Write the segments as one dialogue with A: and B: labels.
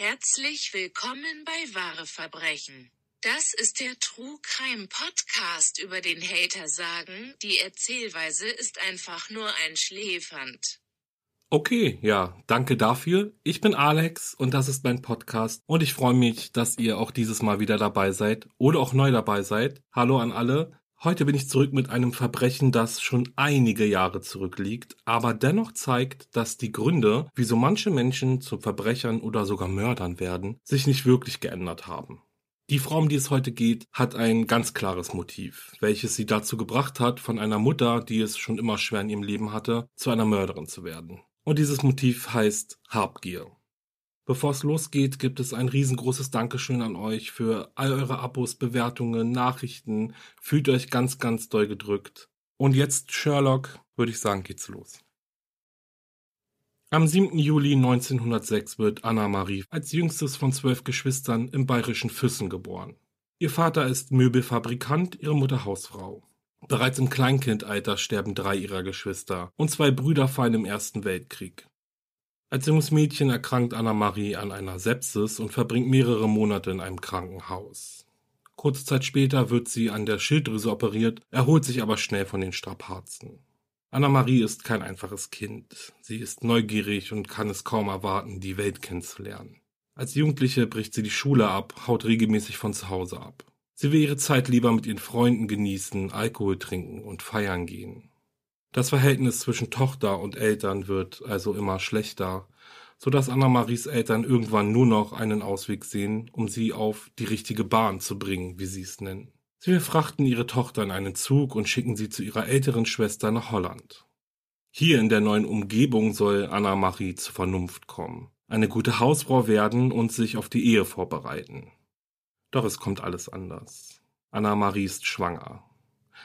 A: Herzlich willkommen bei Wahre Verbrechen. Das ist der True Crime Podcast über den Hater sagen, die Erzählweise ist einfach nur ein Schläfernd.
B: Okay, ja, danke dafür. Ich bin Alex und das ist mein Podcast und ich freue mich, dass ihr auch dieses Mal wieder dabei seid oder auch neu dabei seid. Hallo an alle. Heute bin ich zurück mit einem Verbrechen, das schon einige Jahre zurückliegt, aber dennoch zeigt, dass die Gründe, wieso manche Menschen zu Verbrechern oder sogar Mördern werden, sich nicht wirklich geändert haben. Die Frau, um die es heute geht, hat ein ganz klares Motiv, welches sie dazu gebracht hat, von einer Mutter, die es schon immer schwer in ihrem Leben hatte, zu einer Mörderin zu werden. Und dieses Motiv heißt Habgier. Bevor es losgeht, gibt es ein riesengroßes Dankeschön an euch für all eure Abos, Bewertungen, Nachrichten. Fühlt euch ganz, ganz doll gedrückt. Und jetzt, Sherlock, würde ich sagen, geht's los. Am 7. Juli 1906 wird Anna-Marie als jüngstes von zwölf Geschwistern im bayerischen Füssen geboren. Ihr Vater ist Möbelfabrikant, ihre Mutter Hausfrau. Bereits im Kleinkindalter sterben drei ihrer Geschwister und zwei Brüder fallen im Ersten Weltkrieg. Als junges Mädchen erkrankt Anna-Marie an einer Sepsis und verbringt mehrere Monate in einem Krankenhaus. Kurze Zeit später wird sie an der Schilddrüse operiert, erholt sich aber schnell von den Strapazen. Anna-Marie ist kein einfaches Kind. Sie ist neugierig und kann es kaum erwarten, die Welt kennenzulernen. Als Jugendliche bricht sie die Schule ab, haut regelmäßig von zu Hause ab. Sie will ihre Zeit lieber mit ihren Freunden genießen, Alkohol trinken und feiern gehen. Das Verhältnis zwischen Tochter und Eltern wird also immer schlechter, so dass Anna-Maries Eltern irgendwann nur noch einen Ausweg sehen, um sie auf die richtige Bahn zu bringen, wie sie es nennen. Sie verfrachten ihre Tochter in einen Zug und schicken sie zu ihrer älteren Schwester nach Holland. Hier in der neuen Umgebung soll Anna-Marie zur Vernunft kommen, eine gute Hausfrau werden und sich auf die Ehe vorbereiten. Doch es kommt alles anders. Anna-Marie ist schwanger.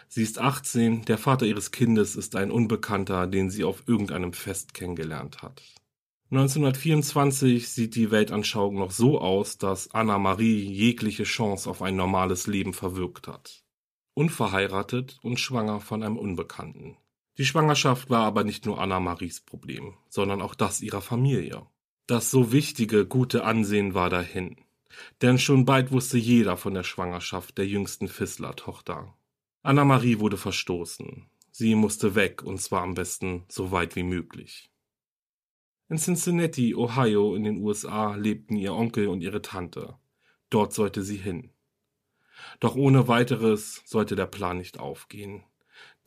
B: Sie ist 18, der Vater ihres Kindes ist ein Unbekannter, den sie auf irgendeinem Fest kennengelernt hat. 1924 sieht die Weltanschauung noch so aus, dass Anna Marie jegliche Chance auf ein normales Leben verwirkt hat. Unverheiratet und schwanger von einem Unbekannten. Die Schwangerschaft war aber nicht nur Anna Maries Problem, sondern auch das ihrer Familie. Das so wichtige, gute Ansehen war dahin. Denn schon bald wusste jeder von der Schwangerschaft der jüngsten Fissler-Tochter. Anna-Marie wurde verstoßen. Sie musste weg, und zwar am besten so weit wie möglich. In Cincinnati, Ohio in den USA lebten ihr Onkel und ihre Tante. Dort sollte sie hin. Doch ohne weiteres sollte der Plan nicht aufgehen.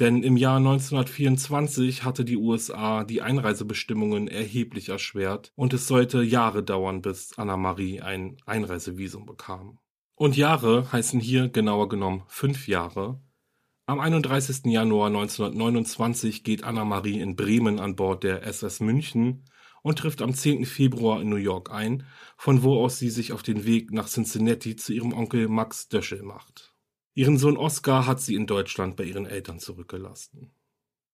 B: Denn im Jahr 1924 hatte die USA die Einreisebestimmungen erheblich erschwert und es sollte Jahre dauern, bis Anna-Marie ein Einreisevisum bekam. Und Jahre heißen hier genauer genommen fünf Jahre, am 31. Januar 1929 geht Anna-Marie in Bremen an Bord der SS München und trifft am 10. Februar in New York ein, von wo aus sie sich auf den Weg nach Cincinnati zu ihrem Onkel Max Döschel macht. Ihren Sohn Oskar hat sie in Deutschland bei ihren Eltern zurückgelassen.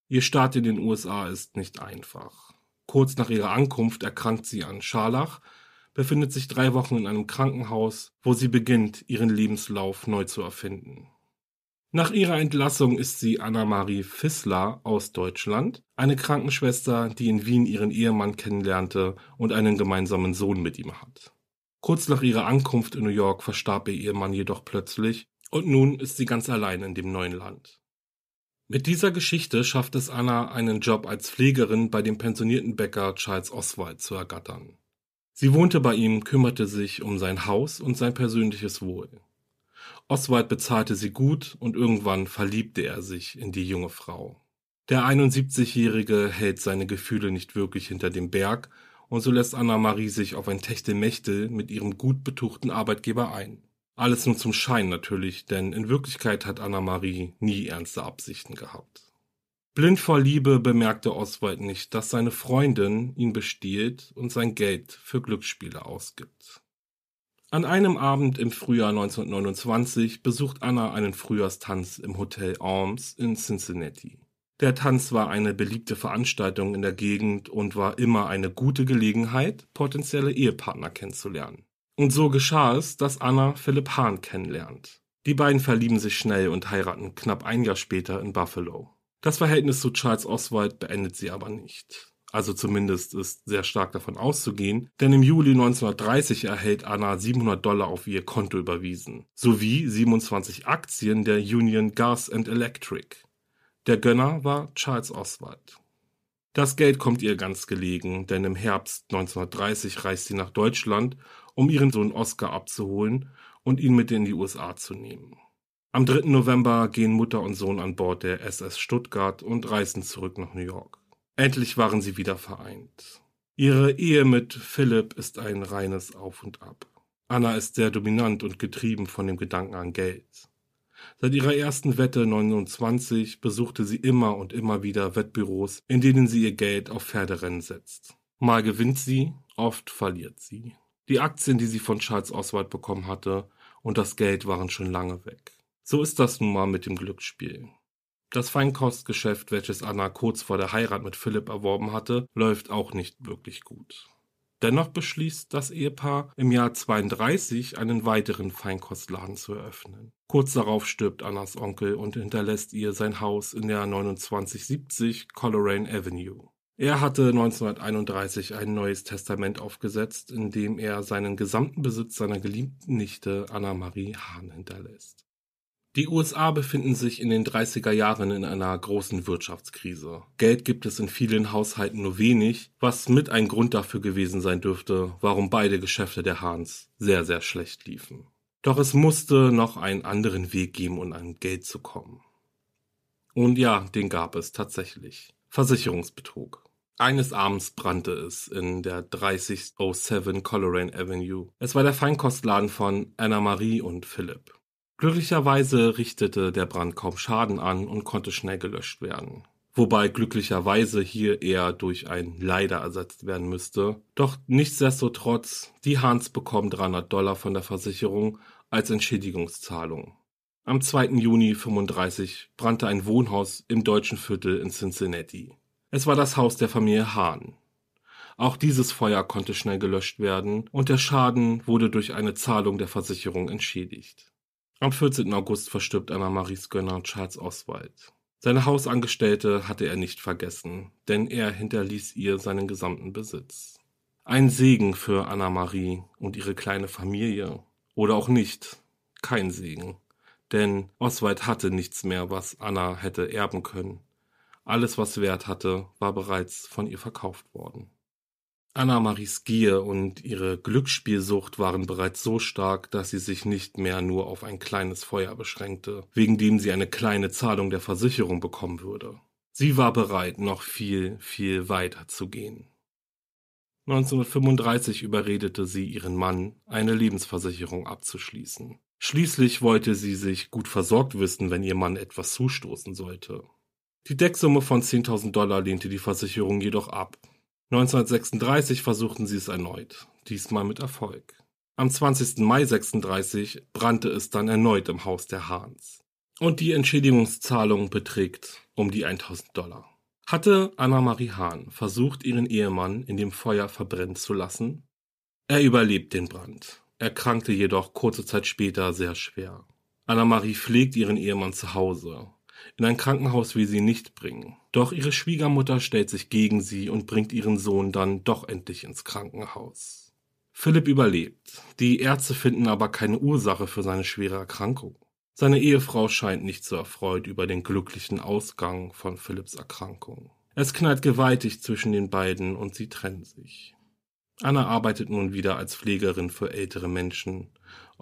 B: Ihr Start in den USA ist nicht einfach. Kurz nach ihrer Ankunft erkrankt sie an Scharlach, befindet sich drei Wochen in einem Krankenhaus, wo sie beginnt, ihren Lebenslauf neu zu erfinden. Nach ihrer Entlassung ist sie Anna-Marie Fissler aus Deutschland, eine Krankenschwester, die in Wien ihren Ehemann kennenlernte und einen gemeinsamen Sohn mit ihm hat. Kurz nach ihrer Ankunft in New York verstarb ihr Ehemann jedoch plötzlich und nun ist sie ganz allein in dem neuen Land. Mit dieser Geschichte schafft es Anna, einen Job als Pflegerin bei dem pensionierten Bäcker Charles Oswald zu ergattern. Sie wohnte bei ihm, kümmerte sich um sein Haus und sein persönliches Wohl. Oswald bezahlte sie gut und irgendwann verliebte er sich in die junge Frau. Der 71-Jährige hält seine Gefühle nicht wirklich hinter dem Berg und so lässt Anna-Marie sich auf ein Techtelmechtel mit ihrem gut betuchten Arbeitgeber ein. Alles nur zum Schein natürlich, denn in Wirklichkeit hat Anna-Marie nie ernste Absichten gehabt. Blind vor Liebe bemerkte Oswald nicht, dass seine Freundin ihn bestiehlt und sein Geld für Glücksspiele ausgibt. An einem Abend im Frühjahr 1929 besucht Anna einen Frühjahrstanz im Hotel Arms in Cincinnati. Der Tanz war eine beliebte Veranstaltung in der Gegend und war immer eine gute Gelegenheit, potenzielle Ehepartner kennenzulernen. Und so geschah es, dass Anna Philipp Hahn kennenlernt. Die beiden verlieben sich schnell und heiraten knapp ein Jahr später in Buffalo. Das Verhältnis zu Charles Oswald beendet sie aber nicht. Also zumindest ist sehr stark davon auszugehen, denn im Juli 1930 erhält Anna 700 Dollar auf ihr Konto überwiesen, sowie 27 Aktien der Union Gas and Electric. Der Gönner war Charles Oswald. Das Geld kommt ihr ganz gelegen, denn im Herbst 1930 reist sie nach Deutschland, um ihren Sohn Oscar abzuholen und ihn mit in die USA zu nehmen. Am 3. November gehen Mutter und Sohn an Bord der SS Stuttgart und reisen zurück nach New York. Endlich waren sie wieder vereint. Ihre Ehe mit Philipp ist ein reines Auf und Ab. Anna ist sehr dominant und getrieben von dem Gedanken an Geld. Seit ihrer ersten Wette 29 besuchte sie immer und immer wieder Wettbüros, in denen sie ihr Geld auf Pferderennen setzt. Mal gewinnt sie, oft verliert sie. Die Aktien, die sie von Charles Oswald bekommen hatte, und das Geld waren schon lange weg. So ist das nun mal mit dem Glücksspiel. Das Feinkostgeschäft, welches Anna kurz vor der Heirat mit Philipp erworben hatte, läuft auch nicht wirklich gut. Dennoch beschließt das Ehepaar im Jahr 32 einen weiteren Feinkostladen zu eröffnen. Kurz darauf stirbt Annas Onkel und hinterlässt ihr sein Haus in der 2970 Coleraine Avenue. Er hatte 1931 ein neues Testament aufgesetzt, in dem er seinen gesamten Besitz seiner geliebten Nichte Anna-Marie Hahn hinterlässt. Die USA befinden sich in den 30er Jahren in einer großen Wirtschaftskrise. Geld gibt es in vielen Haushalten nur wenig, was mit ein Grund dafür gewesen sein dürfte, warum beide Geschäfte der Hahns sehr, sehr schlecht liefen. Doch es musste noch einen anderen Weg geben, um an Geld zu kommen. Und ja, den gab es tatsächlich. Versicherungsbetrug. Eines Abends brannte es in der 3007 Coleraine Avenue. Es war der Feinkostladen von Anna Marie und Philipp. Glücklicherweise richtete der Brand kaum Schaden an und konnte schnell gelöscht werden. Wobei glücklicherweise hier eher durch ein Leider ersetzt werden müsste. Doch nichtsdestotrotz, die Hans bekommen 300 Dollar von der Versicherung als Entschädigungszahlung. Am 2. Juni 35 brannte ein Wohnhaus im deutschen Viertel in Cincinnati. Es war das Haus der Familie Hahn. Auch dieses Feuer konnte schnell gelöscht werden und der Schaden wurde durch eine Zahlung der Versicherung entschädigt. Am 14. August verstirbt Anna-Maries Gönner Charles Oswald. Seine Hausangestellte hatte er nicht vergessen, denn er hinterließ ihr seinen gesamten Besitz. Ein Segen für Anna-Marie und ihre kleine Familie. Oder auch nicht. Kein Segen. Denn Oswald hatte nichts mehr, was Anna hätte erben können. Alles, was Wert hatte, war bereits von ihr verkauft worden. Anna-Maries Gier und ihre Glücksspielsucht waren bereits so stark, dass sie sich nicht mehr nur auf ein kleines Feuer beschränkte, wegen dem sie eine kleine Zahlung der Versicherung bekommen würde. Sie war bereit, noch viel, viel weiter zu gehen. 1935 überredete sie ihren Mann, eine Lebensversicherung abzuschließen. Schließlich wollte sie sich gut versorgt wissen, wenn ihr Mann etwas zustoßen sollte. Die Decksumme von 10.000 Dollar lehnte die Versicherung jedoch ab 1936 versuchten sie es erneut, diesmal mit Erfolg. Am 20. Mai 36 brannte es dann erneut im Haus der Hahns. Und die Entschädigungszahlung beträgt um die 1000 Dollar. Hatte Anna-Marie Hahn versucht, ihren Ehemann in dem Feuer verbrennen zu lassen? Er überlebt den Brand, erkrankte jedoch kurze Zeit später sehr schwer. Anna-Marie pflegt ihren Ehemann zu Hause. In ein Krankenhaus will sie nicht bringen. Doch ihre Schwiegermutter stellt sich gegen sie und bringt ihren Sohn dann doch endlich ins Krankenhaus. Philipp überlebt. Die Ärzte finden aber keine Ursache für seine schwere Erkrankung. Seine Ehefrau scheint nicht so erfreut über den glücklichen Ausgang von Philipps Erkrankung. Es knallt gewaltig zwischen den beiden und sie trennen sich. Anna arbeitet nun wieder als Pflegerin für ältere Menschen,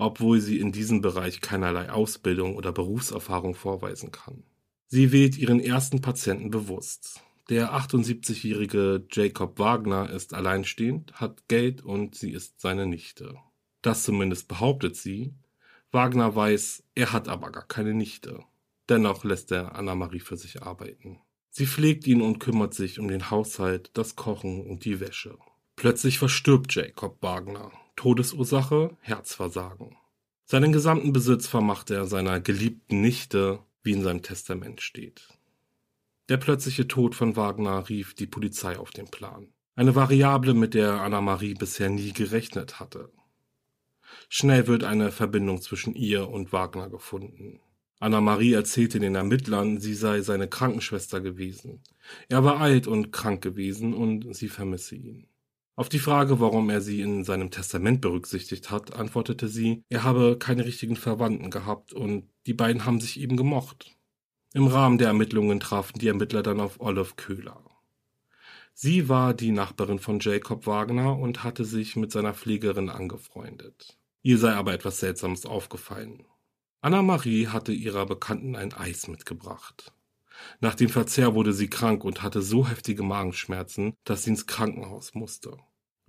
B: obwohl sie in diesem Bereich keinerlei Ausbildung oder Berufserfahrung vorweisen kann. Sie wählt ihren ersten Patienten bewusst. Der 78-jährige Jacob Wagner ist alleinstehend, hat Geld und sie ist seine Nichte. Das zumindest behauptet sie. Wagner weiß, er hat aber gar keine Nichte. Dennoch lässt er Anna-Marie für sich arbeiten. Sie pflegt ihn und kümmert sich um den Haushalt, das Kochen und die Wäsche. Plötzlich verstirbt Jacob Wagner. Todesursache Herzversagen. Seinen gesamten Besitz vermacht er seiner geliebten Nichte, wie in seinem Testament steht. Der plötzliche Tod von Wagner rief die Polizei auf den Plan. Eine Variable, mit der Anna-Marie bisher nie gerechnet hatte. Schnell wird eine Verbindung zwischen ihr und Wagner gefunden. Anna-Marie erzählte den Ermittlern, sie sei seine Krankenschwester gewesen. Er war alt und krank gewesen und sie vermisse ihn. Auf die Frage, warum er sie in seinem Testament berücksichtigt hat, antwortete sie, er habe keine richtigen Verwandten gehabt und die beiden haben sich eben gemocht. Im Rahmen der Ermittlungen trafen die Ermittler dann auf Olive Köhler. Sie war die Nachbarin von Jacob Wagner und hatte sich mit seiner Pflegerin angefreundet. Ihr sei aber etwas Seltsames aufgefallen. Anna-Marie hatte ihrer Bekannten ein Eis mitgebracht. Nach dem Verzehr wurde sie krank und hatte so heftige Magenschmerzen, dass sie ins Krankenhaus musste.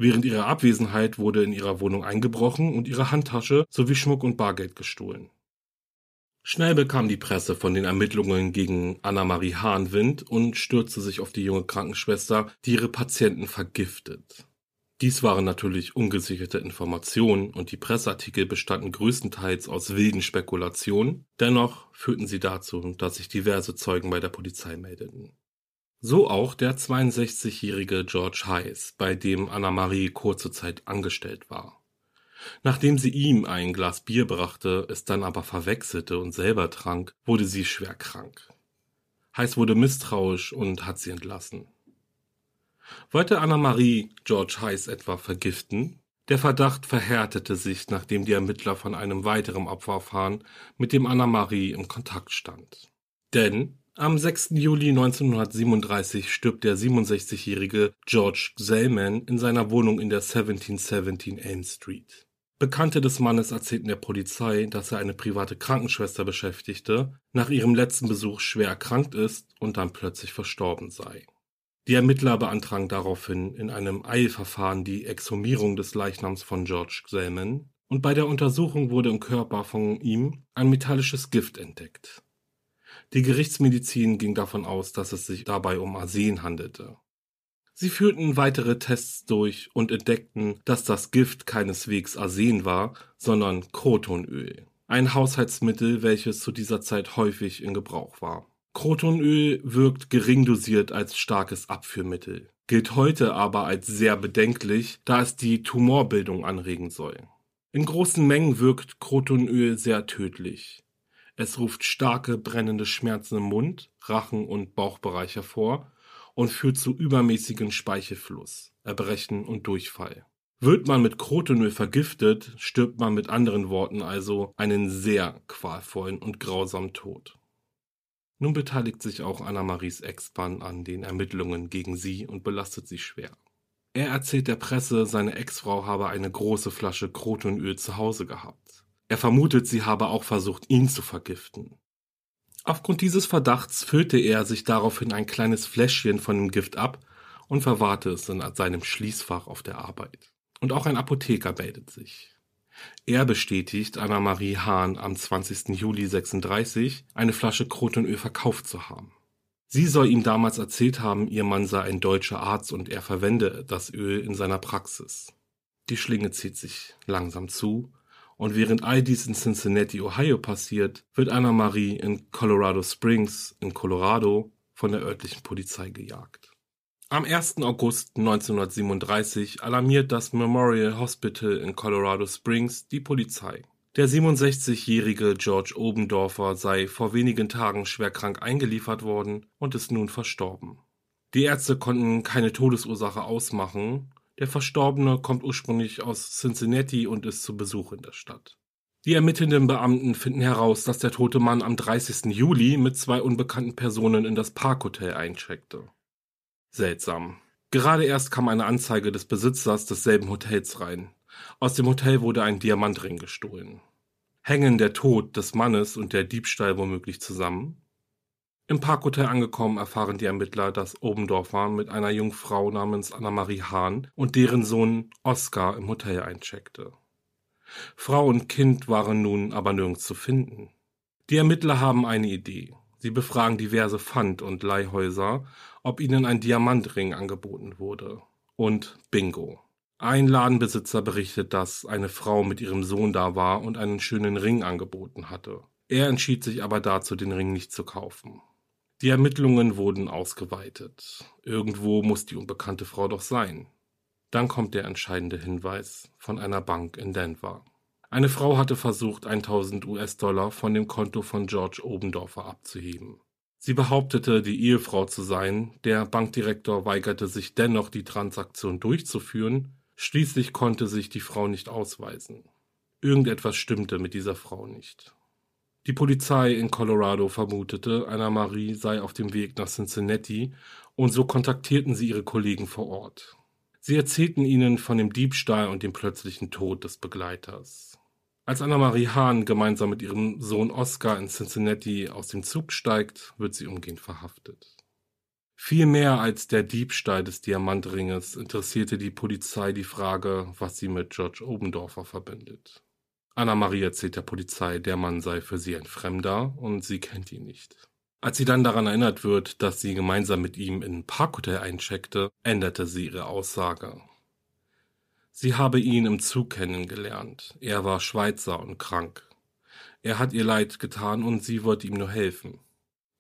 B: Während ihrer Abwesenheit wurde in ihrer Wohnung eingebrochen und ihre Handtasche sowie Schmuck und Bargeld gestohlen. Schnell bekam die Presse von den Ermittlungen gegen Anna-Marie Hahn Wind und stürzte sich auf die junge Krankenschwester, die ihre Patienten vergiftet. Dies waren natürlich ungesicherte Informationen und die Presseartikel bestanden größtenteils aus wilden Spekulationen, dennoch führten sie dazu, dass sich diverse Zeugen bei der Polizei meldeten. So auch der 62-jährige George Heiss, bei dem Anna-Marie kurze Zeit angestellt war. Nachdem sie ihm ein Glas Bier brachte, es dann aber verwechselte und selber trank, wurde sie schwer krank. Heiß wurde misstrauisch und hat sie entlassen. Wollte Anna-Marie George Heiß etwa vergiften? Der Verdacht verhärtete sich, nachdem die Ermittler von einem weiteren Opfer erfahren, mit dem Anna-Marie im Kontakt stand. Denn am 6. Juli 1937 stirbt der 67-jährige George Zellman in seiner Wohnung in der 1717 Elm Street. Bekannte des Mannes erzählten der Polizei, dass er eine private Krankenschwester beschäftigte, nach ihrem letzten Besuch schwer erkrankt ist und dann plötzlich verstorben sei. Die Ermittler beantragen daraufhin in einem Eilverfahren die Exhumierung des Leichnams von George Selman und bei der Untersuchung wurde im Körper von ihm ein metallisches Gift entdeckt. Die Gerichtsmedizin ging davon aus, dass es sich dabei um Arsen handelte. Sie führten weitere Tests durch und entdeckten, dass das Gift keineswegs Arsen war, sondern Krotonöl, ein Haushaltsmittel, welches zu dieser Zeit häufig in Gebrauch war. Crotonöl wirkt gering dosiert als starkes Abführmittel, gilt heute aber als sehr bedenklich, da es die Tumorbildung anregen soll. In großen Mengen wirkt Crotonöl sehr tödlich. Es ruft starke brennende Schmerzen im Mund, Rachen und Bauchbereich hervor und führt zu übermäßigen Speichelfluss, Erbrechen und Durchfall. Wird man mit Crotonöl vergiftet, stirbt man mit anderen Worten also einen sehr qualvollen und grausamen Tod. Nun beteiligt sich auch Anna-Maries Ex-Mann an den Ermittlungen gegen sie und belastet sie schwer. Er erzählt der Presse, seine Ex-Frau habe eine große Flasche Krotonöl zu Hause gehabt. Er vermutet, sie habe auch versucht, ihn zu vergiften. Aufgrund dieses Verdachts füllte er sich daraufhin ein kleines Fläschchen von dem Gift ab und verwahrte es in seinem Schließfach auf der Arbeit. Und auch ein Apotheker meldet sich. Er bestätigt Anna-Marie Hahn am 20. Juli 36 eine Flasche Krotonöl verkauft zu haben. Sie soll ihm damals erzählt haben, ihr Mann sei ein deutscher Arzt und er verwende das Öl in seiner Praxis. Die Schlinge zieht sich langsam zu und während all dies in Cincinnati, Ohio passiert, wird Anna-Marie in Colorado Springs in Colorado von der örtlichen Polizei gejagt. Am 1. August 1937 alarmiert das Memorial Hospital in Colorado Springs die Polizei. Der 67-jährige George Obendorfer sei vor wenigen Tagen schwerkrank eingeliefert worden und ist nun verstorben. Die Ärzte konnten keine Todesursache ausmachen. Der Verstorbene kommt ursprünglich aus Cincinnati und ist zu Besuch in der Stadt. Die ermittelnden Beamten finden heraus, dass der tote Mann am 30. Juli mit zwei unbekannten Personen in das Parkhotel eincheckte. Seltsam. Gerade erst kam eine Anzeige des Besitzers desselben Hotels rein. Aus dem Hotel wurde ein Diamantring gestohlen. Hängen der Tod des Mannes und der Diebstahl womöglich zusammen? Im Parkhotel angekommen erfahren die Ermittler, dass Obendorfer mit einer jungen Frau namens Annemarie Hahn und deren Sohn Oskar im Hotel eincheckte. Frau und Kind waren nun aber nirgends zu finden. Die Ermittler haben eine Idee. Sie befragen diverse Pfand- und Leihhäuser, ob ihnen ein Diamantring angeboten wurde. Und bingo. Ein Ladenbesitzer berichtet, dass eine Frau mit ihrem Sohn da war und einen schönen Ring angeboten hatte. Er entschied sich aber dazu, den Ring nicht zu kaufen. Die Ermittlungen wurden ausgeweitet. Irgendwo muss die unbekannte Frau doch sein. Dann kommt der entscheidende Hinweis von einer Bank in Denver. Eine Frau hatte versucht, 1000 US-Dollar von dem Konto von George Obendorfer abzuheben. Sie behauptete, die Ehefrau zu sein, der Bankdirektor weigerte sich dennoch, die Transaktion durchzuführen Schließlich konnte sich die Frau nicht ausweisen. Irgendetwas stimmte mit dieser Frau nicht. Die Polizei in Colorado vermutete, Anna Marie sei auf dem Weg nach Cincinnati und so kontaktierten sie ihre Kollegen vor Ort. Sie erzählten ihnen von dem Diebstahl und dem plötzlichen Tod des Begleiters. Als Anna-Marie Hahn gemeinsam mit ihrem Sohn Oscar in Cincinnati aus dem Zug steigt, wird sie umgehend verhaftet. Viel mehr als der Diebstahl des Diamantringes interessierte die Polizei die Frage, was sie mit George Obendorfer verbindet. Anna-Marie erzählt der Polizei, der Mann sei für sie ein Fremder und sie kennt ihn nicht. Als sie dann daran erinnert wird, dass sie gemeinsam mit ihm in ein Parkhotel eincheckte, änderte sie ihre Aussage. Sie habe ihn im Zug kennengelernt. Er war Schweizer und krank. Er hat ihr leid getan und sie wollte ihm nur helfen.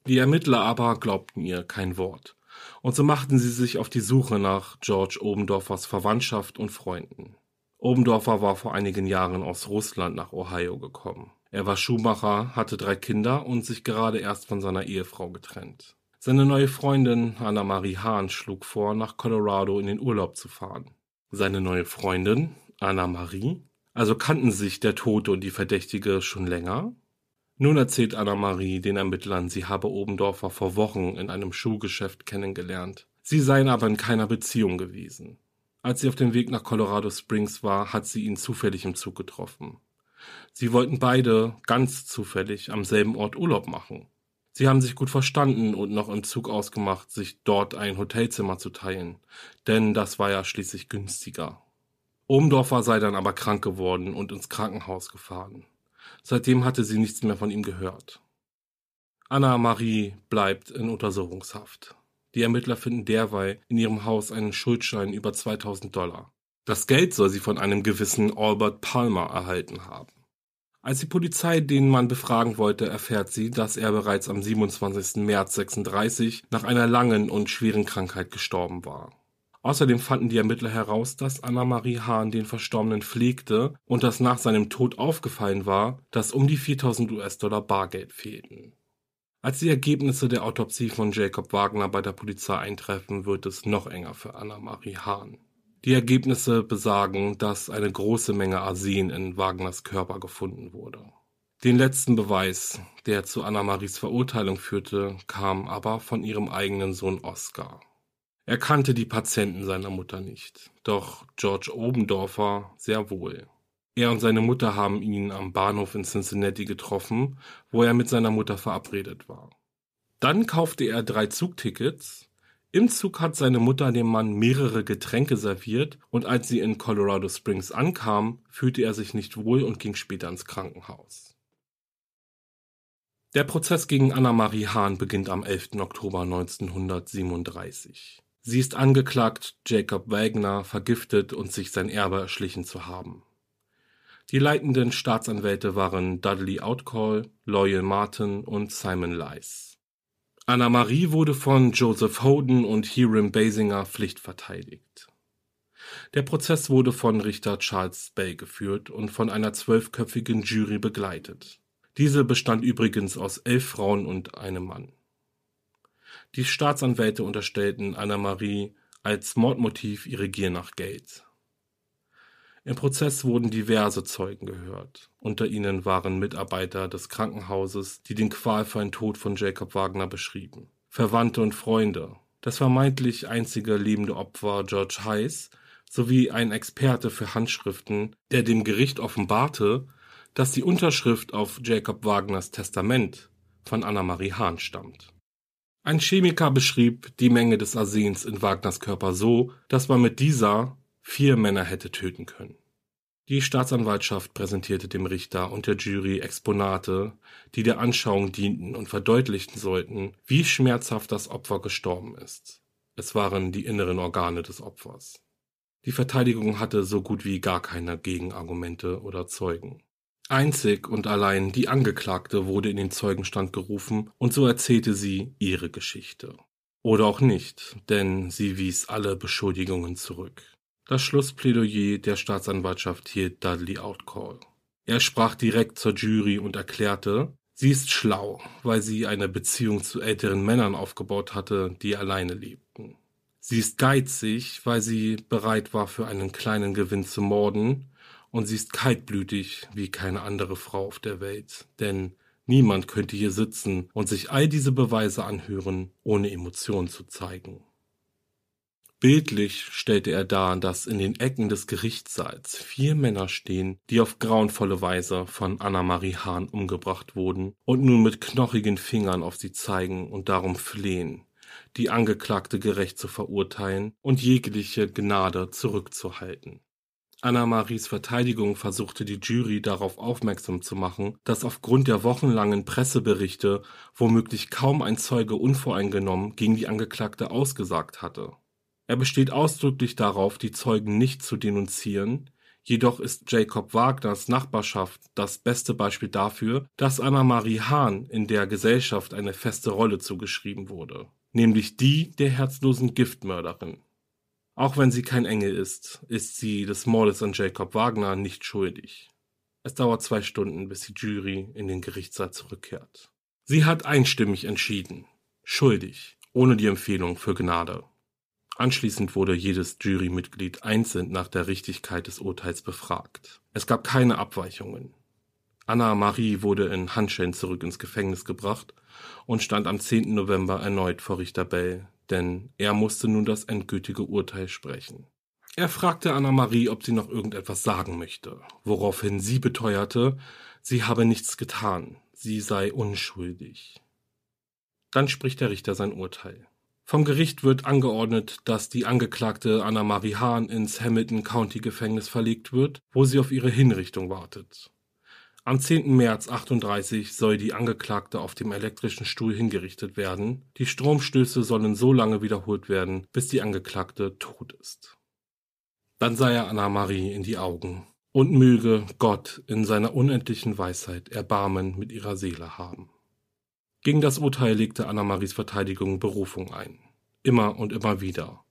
B: Die Ermittler aber glaubten ihr kein Wort, und so machten sie sich auf die Suche nach George Obendorfers Verwandtschaft und Freunden. Obendorfer war vor einigen Jahren aus Russland nach Ohio gekommen. Er war Schuhmacher, hatte drei Kinder und sich gerade erst von seiner Ehefrau getrennt. Seine neue Freundin Anna-Marie Hahn schlug vor, nach Colorado in den Urlaub zu fahren. Seine neue Freundin, Anna-Marie? Also kannten sich der Tote und die Verdächtige schon länger? Nun erzählt Anna-Marie den Ermittlern, sie habe Obendorfer vor Wochen in einem Schuhgeschäft kennengelernt. Sie seien aber in keiner Beziehung gewesen. Als sie auf dem Weg nach Colorado Springs war, hat sie ihn zufällig im Zug getroffen. Sie wollten beide ganz zufällig am selben Ort Urlaub machen. Sie haben sich gut verstanden und noch im Zug ausgemacht, sich dort ein Hotelzimmer zu teilen, denn das war ja schließlich günstiger. Obendorfer sei dann aber krank geworden und ins Krankenhaus gefahren. Seitdem hatte sie nichts mehr von ihm gehört. Anna-Marie bleibt in Untersuchungshaft. Die Ermittler finden derweil in ihrem Haus einen Schuldschein über 2000 Dollar. Das Geld soll sie von einem gewissen Albert Palmer erhalten haben. Als die Polizei den Mann befragen wollte, erfährt sie, dass er bereits am 27. März 36 nach einer langen und schweren Krankheit gestorben war. Außerdem fanden die Ermittler heraus, dass Anna-Marie Hahn den Verstorbenen pflegte und dass nach seinem Tod aufgefallen war, dass um die 4000 US-Dollar Bargeld fehlten. Als die Ergebnisse der Autopsie von Jacob Wagner bei der Polizei eintreffen, wird es noch enger für Anna-Marie Hahn. Die Ergebnisse besagen, dass eine große Menge Arsen in Wagners Körper gefunden wurde. Den letzten Beweis, der zu Anna-Maries Verurteilung führte, kam aber von ihrem eigenen Sohn Oskar. Er kannte die Patienten seiner Mutter nicht, doch George Obendorfer sehr wohl. Er und seine Mutter haben ihn am Bahnhof in Cincinnati getroffen, wo er mit seiner Mutter verabredet war. Dann kaufte er drei Zugtickets. Im Zug hat seine Mutter dem Mann mehrere Getränke serviert und als sie in Colorado Springs ankam, fühlte er sich nicht wohl und ging später ins Krankenhaus. Der Prozess gegen Anna-Marie Hahn beginnt am 11. Oktober 1937. Sie ist angeklagt, Jacob Wagner vergiftet und sich sein Erbe erschlichen zu haben. Die leitenden Staatsanwälte waren Dudley Outcall, Loyal Martin und Simon Leis. Anna-Marie wurde von Joseph Holden und Hiram Basinger pflichtverteidigt. Der Prozess wurde von Richter Charles Bay geführt und von einer zwölfköpfigen Jury begleitet. Diese bestand übrigens aus elf Frauen und einem Mann. Die Staatsanwälte unterstellten Anna-Marie als Mordmotiv ihre Gier nach Geld. Im Prozess wurden diverse Zeugen gehört. Unter ihnen waren Mitarbeiter des Krankenhauses, die den qualvollen Tod von Jacob Wagner beschrieben. Verwandte und Freunde, das vermeintlich einzige lebende Opfer George Heiss sowie ein Experte für Handschriften, der dem Gericht offenbarte, dass die Unterschrift auf Jacob Wagners Testament von Anna-Marie Hahn stammt. Ein Chemiker beschrieb die Menge des Arsens in Wagners Körper so, dass man mit dieser vier Männer hätte töten können. Die Staatsanwaltschaft präsentierte dem Richter und der Jury Exponate, die der Anschauung dienten und verdeutlichen sollten, wie schmerzhaft das Opfer gestorben ist. Es waren die inneren Organe des Opfers. Die Verteidigung hatte so gut wie gar keine Gegenargumente oder Zeugen. Einzig und allein die Angeklagte wurde in den Zeugenstand gerufen und so erzählte sie ihre Geschichte. Oder auch nicht, denn sie wies alle Beschuldigungen zurück. Das Schlussplädoyer der Staatsanwaltschaft hielt Dudley Outcall. Er sprach direkt zur Jury und erklärte, sie ist schlau, weil sie eine Beziehung zu älteren Männern aufgebaut hatte, die alleine lebten. Sie ist geizig, weil sie bereit war, für einen kleinen Gewinn zu morden, und sie ist kaltblütig wie keine andere Frau auf der Welt, denn niemand könnte hier sitzen und sich all diese Beweise anhören, ohne Emotionen zu zeigen. Bildlich stellte er dar, dass in den Ecken des Gerichtssaals vier Männer stehen, die auf grauenvolle Weise von Anna-Marie Hahn umgebracht wurden und nun mit knochigen Fingern auf sie zeigen und darum flehen, die Angeklagte gerecht zu verurteilen und jegliche Gnade zurückzuhalten. Anna-Maries Verteidigung versuchte die Jury darauf aufmerksam zu machen, dass aufgrund der wochenlangen Presseberichte womöglich kaum ein Zeuge unvoreingenommen gegen die Angeklagte ausgesagt hatte. Er besteht ausdrücklich darauf, die Zeugen nicht zu denunzieren, jedoch ist Jacob Wagners Nachbarschaft das beste Beispiel dafür, dass Anna-Marie Hahn in der Gesellschaft eine feste Rolle zugeschrieben wurde, nämlich die der herzlosen Giftmörderin. Auch wenn sie kein Engel ist, ist sie des Mordes an Jacob Wagner nicht schuldig. Es dauert zwei Stunden, bis die Jury in den Gerichtssaal zurückkehrt. Sie hat einstimmig entschieden. Schuldig, ohne die Empfehlung für Gnade. Anschließend wurde jedes Jurymitglied einzeln nach der Richtigkeit des Urteils befragt. Es gab keine Abweichungen. Anna Marie wurde in Handschellen zurück ins Gefängnis gebracht und stand am 10. November erneut vor Richter Bell, denn er musste nun das endgültige Urteil sprechen. Er fragte Anna Marie, ob sie noch irgendetwas sagen möchte, woraufhin sie beteuerte, sie habe nichts getan, sie sei unschuldig. Dann spricht der Richter sein Urteil. Vom Gericht wird angeordnet, dass die Angeklagte Anna-Marie Hahn ins Hamilton County Gefängnis verlegt wird, wo sie auf ihre Hinrichtung wartet. Am 10. März 38 soll die Angeklagte auf dem elektrischen Stuhl hingerichtet werden. Die Stromstöße sollen so lange wiederholt werden, bis die Angeklagte tot ist. Dann sei er Anna-Marie in die Augen und möge Gott in seiner unendlichen Weisheit Erbarmen mit ihrer Seele haben. Gegen das Urteil legte Anna-Maries Verteidigung Berufung ein. Immer und immer wieder.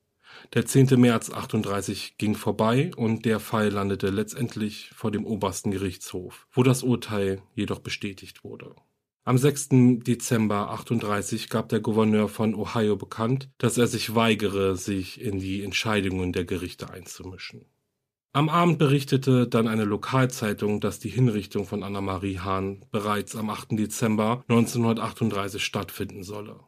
B: Der 10. März 38 ging vorbei und der Fall landete letztendlich vor dem obersten Gerichtshof, wo das Urteil jedoch bestätigt wurde. Am 6. Dezember 38 gab der Gouverneur von Ohio bekannt, dass er sich weigere, sich in die Entscheidungen der Gerichte einzumischen. Am Abend berichtete dann eine Lokalzeitung, dass die Hinrichtung von Anna-Marie Hahn bereits am 8. Dezember 1938 stattfinden solle.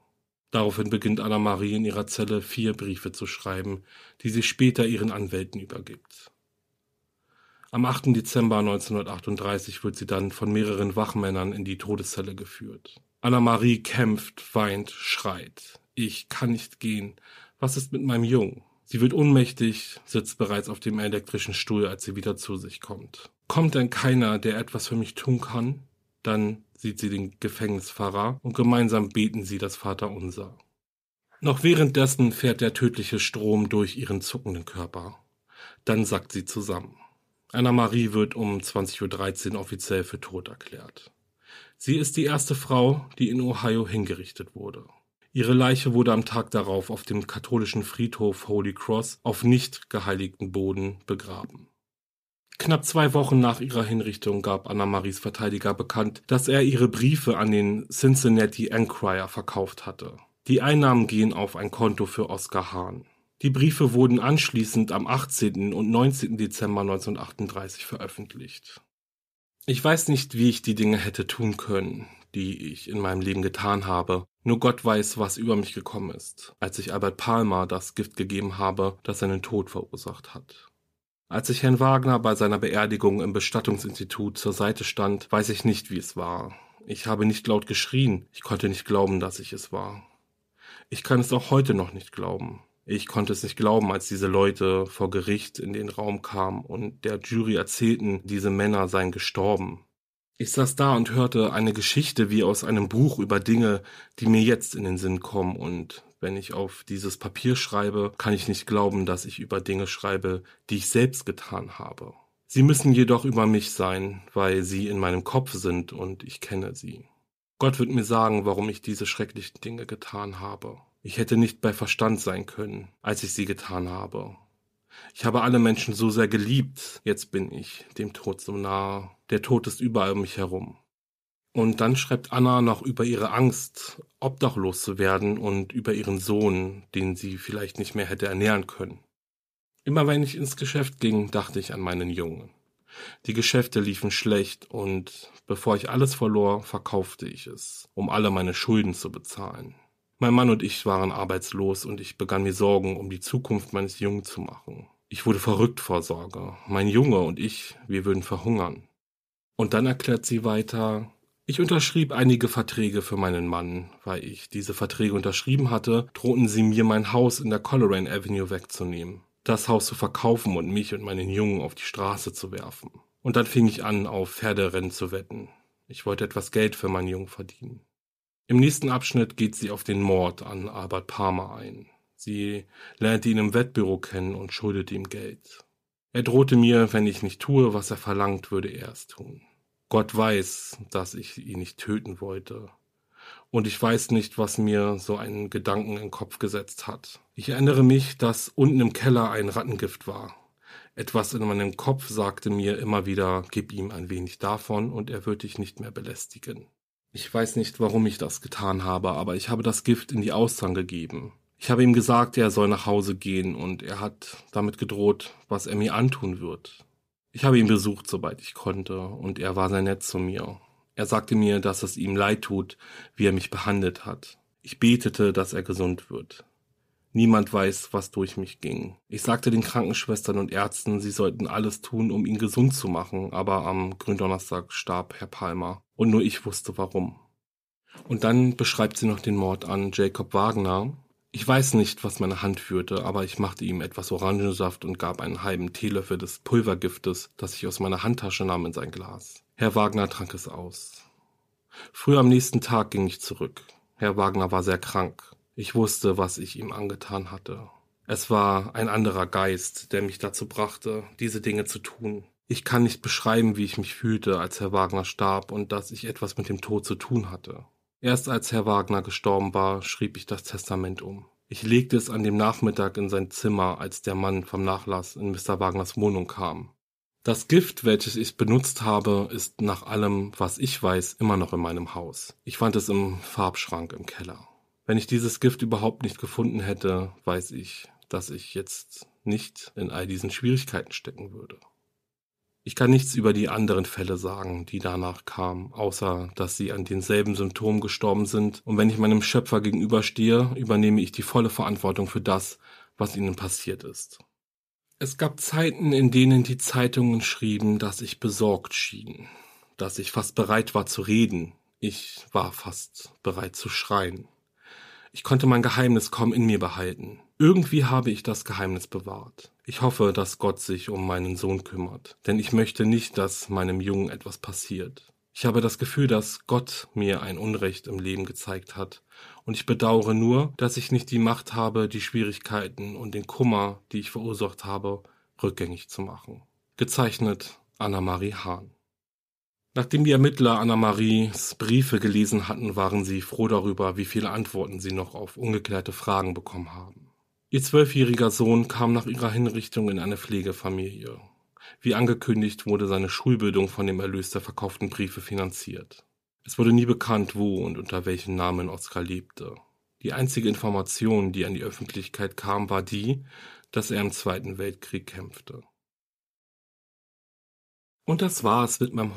B: Daraufhin beginnt Anna-Marie in ihrer Zelle vier Briefe zu schreiben, die sie später ihren Anwälten übergibt. Am 8. Dezember 1938 wird sie dann von mehreren Wachmännern in die Todeszelle geführt. Anna-Marie kämpft, weint, schreit. Ich kann nicht gehen. Was ist mit meinem Jungen? Sie wird ohnmächtig, sitzt bereits auf dem elektrischen Stuhl, als sie wieder zu sich kommt. Kommt denn keiner, der etwas für mich tun kann? Dann sieht sie den Gefängnisfahrer und gemeinsam beten sie das Vaterunser. Noch währenddessen fährt der tödliche Strom durch ihren zuckenden Körper. Dann sackt sie zusammen. Anna-Marie wird um 20.13 Uhr offiziell für tot erklärt. Sie ist die erste Frau, die in Ohio hingerichtet wurde. Ihre Leiche wurde am Tag darauf auf dem katholischen Friedhof Holy Cross auf nicht geheiligten Boden begraben. Knapp zwei Wochen nach ihrer Hinrichtung gab Anna-Maries Verteidiger bekannt, dass er ihre Briefe an den Cincinnati Enquirer verkauft hatte. Die Einnahmen gehen auf ein Konto für Oskar Hahn. Die Briefe wurden anschließend am 18. und 19. Dezember 1938 veröffentlicht. Ich weiß nicht, wie ich die Dinge hätte tun können, die ich in meinem Leben getan habe. Nur Gott weiß, was über mich gekommen ist, als ich Albert Palmer das Gift gegeben habe, das seinen Tod verursacht hat. Als ich Herrn Wagner bei seiner Beerdigung im Bestattungsinstitut zur Seite stand, weiß ich nicht, wie es war. Ich habe nicht laut geschrien, ich konnte nicht glauben, dass ich es war. Ich kann es auch heute noch nicht glauben. Ich konnte es nicht glauben, als diese Leute vor Gericht in den Raum kamen und der Jury erzählten, diese Männer seien gestorben. Ich saß da und hörte eine Geschichte wie aus einem Buch über Dinge, die mir jetzt in den Sinn kommen und wenn ich auf dieses Papier schreibe, kann ich nicht glauben, dass ich über Dinge schreibe, die ich selbst getan habe. Sie müssen jedoch über mich sein, weil sie in meinem Kopf sind und ich kenne sie. Gott wird mir sagen, warum ich diese schrecklichen Dinge getan habe. Ich hätte nicht bei Verstand sein können, als ich sie getan habe. Ich habe alle Menschen so sehr geliebt, jetzt bin ich dem Tod so nahe. Der Tod ist überall um mich herum. Und dann schreibt Anna noch über ihre Angst, obdachlos zu werden und über ihren Sohn, den sie vielleicht nicht mehr hätte ernähren können. Immer wenn ich ins Geschäft ging, dachte ich an meinen Jungen. Die Geschäfte liefen schlecht und bevor ich alles verlor, verkaufte ich es, um alle meine Schulden zu bezahlen. Mein Mann und ich waren arbeitslos und ich begann mir Sorgen um die Zukunft meines Jungen zu machen. Ich wurde verrückt vor Sorge. Mein Junge und ich, wir würden verhungern. Und dann erklärt sie weiter, ich unterschrieb einige Verträge für meinen Mann. Weil ich diese Verträge unterschrieben hatte, drohten sie mir mein Haus in der Coleraine Avenue wegzunehmen, das Haus zu verkaufen und mich und meinen Jungen auf die Straße zu werfen. Und dann fing ich an, auf Pferderennen zu wetten. Ich wollte etwas Geld für meinen Jungen verdienen. Im nächsten Abschnitt geht sie auf den Mord an Albert Palmer ein. Sie lernte ihn im Wettbüro kennen und schuldete ihm Geld. Er drohte mir, wenn ich nicht tue, was er verlangt, würde er es tun. Gott weiß, dass ich ihn nicht töten wollte. Und ich weiß nicht, was mir so einen Gedanken in den Kopf gesetzt hat. Ich erinnere mich, dass unten im Keller ein Rattengift war. Etwas in meinem Kopf sagte mir immer wieder, gib ihm ein wenig davon und er wird dich nicht mehr belästigen. Ich weiß nicht, warum ich das getan habe, aber ich habe das Gift in die Auszang gegeben. Ich habe ihm gesagt, er soll nach Hause gehen und er hat damit gedroht, was er mir antun wird. Ich habe ihn besucht, sobald ich konnte, und er war sehr nett zu mir. Er sagte mir, dass es ihm leid tut, wie er mich behandelt hat. Ich betete, dass er gesund wird. Niemand weiß, was durch mich ging. Ich sagte den Krankenschwestern und Ärzten, sie sollten alles tun, um ihn gesund zu machen, aber am Gründonnerstag starb Herr Palmer, und nur ich wusste warum. Und dann beschreibt sie noch den Mord an Jacob Wagner, ich weiß nicht, was meine Hand führte, aber ich machte ihm etwas Orangensaft und gab einen halben Teelöffel des Pulvergiftes, das ich aus meiner Handtasche nahm, in sein Glas. Herr Wagner trank es aus. Früh am nächsten Tag ging ich zurück. Herr Wagner war sehr krank. Ich wusste, was ich ihm angetan hatte. Es war ein anderer Geist, der mich dazu brachte, diese Dinge zu tun. Ich kann nicht beschreiben, wie ich mich fühlte, als Herr Wagner starb und dass ich etwas mit dem Tod zu tun hatte. Erst als Herr Wagner gestorben war, schrieb ich das Testament um. Ich legte es an dem Nachmittag in sein Zimmer, als der Mann vom Nachlass in Mr. Wagners Wohnung kam. Das Gift, welches ich benutzt habe, ist nach allem, was ich weiß, immer noch in meinem Haus. Ich fand es im Farbschrank im Keller. Wenn ich dieses Gift überhaupt nicht gefunden hätte, weiß ich, dass ich jetzt nicht in all diesen Schwierigkeiten stecken würde. Ich kann nichts über die anderen Fälle sagen, die danach kamen, außer dass sie an denselben Symptomen gestorben sind, und wenn ich meinem Schöpfer gegenüberstehe, übernehme ich die volle Verantwortung für das, was ihnen passiert ist. Es gab Zeiten, in denen die Zeitungen schrieben, dass ich besorgt schien, dass ich fast bereit war zu reden, ich war fast bereit zu schreien. Ich konnte mein Geheimnis kaum in mir behalten. Irgendwie habe ich das Geheimnis bewahrt. Ich hoffe, dass Gott sich um meinen Sohn kümmert, denn ich möchte nicht, dass meinem Jungen etwas passiert. Ich habe das Gefühl, dass Gott mir ein Unrecht im Leben gezeigt hat, und ich bedauere nur, dass ich nicht die Macht habe, die Schwierigkeiten und den Kummer, die ich verursacht habe, rückgängig zu machen. Gezeichnet Anna-Marie Hahn. Nachdem die Ermittler Anna-Maries Briefe gelesen hatten, waren sie froh darüber, wie viele Antworten sie noch auf ungeklärte Fragen bekommen haben. Ihr zwölfjähriger Sohn kam nach ihrer Hinrichtung in eine Pflegefamilie. Wie angekündigt wurde seine Schulbildung von dem Erlös der verkauften Briefe finanziert. Es wurde nie bekannt, wo und unter welchen Namen Oskar lebte. Die einzige Information, die an die Öffentlichkeit kam, war die, dass er im Zweiten Weltkrieg kämpfte. Und das war's mit meinem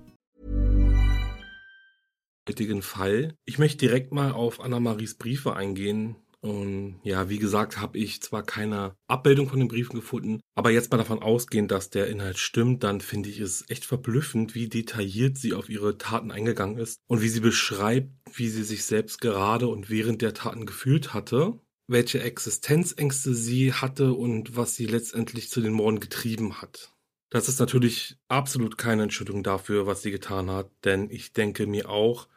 B: Heutigen Fall. Ich möchte direkt mal auf Anna-Maries Briefe eingehen. Und ja, wie gesagt, habe ich zwar keine Abbildung von den Briefen gefunden, aber jetzt mal davon ausgehend, dass der Inhalt stimmt, dann finde ich es echt verblüffend, wie detailliert sie auf ihre Taten eingegangen ist und wie sie beschreibt, wie sie sich selbst gerade und während der Taten gefühlt hatte, welche Existenzängste sie hatte und was sie letztendlich zu den Morden getrieben hat. Das ist natürlich absolut keine Entschuldigung dafür, was sie getan hat, denn ich denke mir auch,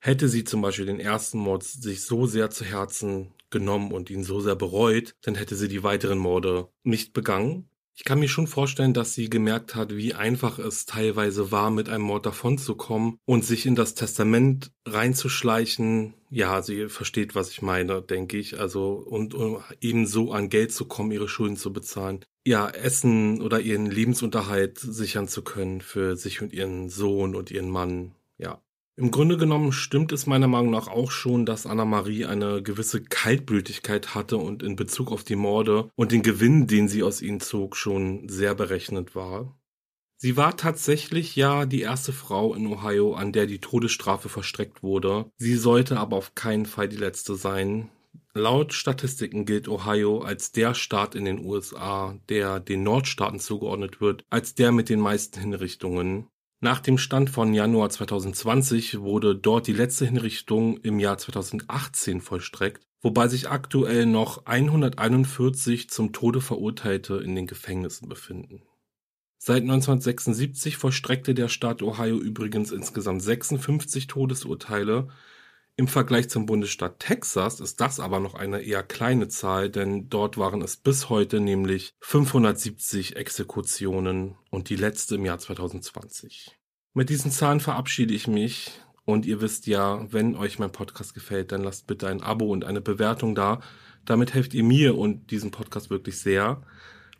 B: Hätte sie zum Beispiel den ersten Mord sich so sehr zu Herzen genommen und ihn so sehr bereut, dann hätte sie die weiteren Morde nicht begangen. Ich kann mir schon vorstellen, dass sie gemerkt hat, wie einfach es teilweise war, mit einem Mord davonzukommen und sich in das Testament reinzuschleichen. Ja, sie versteht, was ich meine, denke ich. Also, und um eben so an Geld zu kommen, ihre Schulden zu bezahlen. Ja, Essen oder ihren Lebensunterhalt sichern zu können für sich und ihren Sohn und ihren Mann. Ja, im Grunde genommen stimmt es meiner Meinung nach auch schon, dass Anna-Marie eine gewisse Kaltblütigkeit hatte und in Bezug auf die Morde und den Gewinn, den sie aus ihnen zog, schon sehr berechnet war. Sie war tatsächlich ja die erste Frau in Ohio, an der die Todesstrafe verstreckt wurde. Sie sollte aber auf keinen Fall die letzte sein. Laut Statistiken gilt Ohio als der Staat in den USA, der den Nordstaaten zugeordnet wird, als der mit den meisten Hinrichtungen. Nach dem Stand von Januar 2020 wurde dort die letzte Hinrichtung im Jahr 2018 vollstreckt, wobei sich aktuell noch 141 zum Tode Verurteilte in den Gefängnissen befinden. Seit 1976 vollstreckte der Staat Ohio übrigens insgesamt 56 Todesurteile. Im Vergleich zum Bundesstaat Texas ist das aber noch eine eher kleine Zahl, denn dort waren es bis heute nämlich 570 Exekutionen und die letzte im Jahr 2020. Mit diesen Zahlen verabschiede ich mich und ihr wisst ja, wenn euch mein Podcast gefällt, dann lasst bitte ein Abo und eine Bewertung da. Damit helft ihr mir und diesem Podcast wirklich sehr.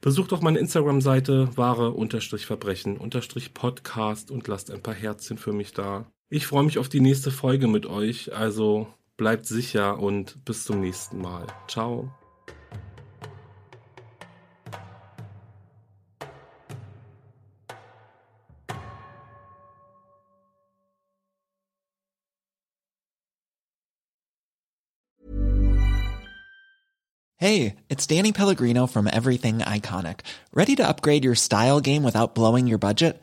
B: Besucht auch meine Instagram-Seite wahre-verbrechen-podcast und lasst ein paar Herzchen für mich da. Ich freue mich auf die nächste Folge mit euch, also bleibt sicher und bis zum nächsten Mal. Ciao.
C: Hey, it's Danny Pellegrino from Everything Iconic. Ready to upgrade your style game without blowing your budget?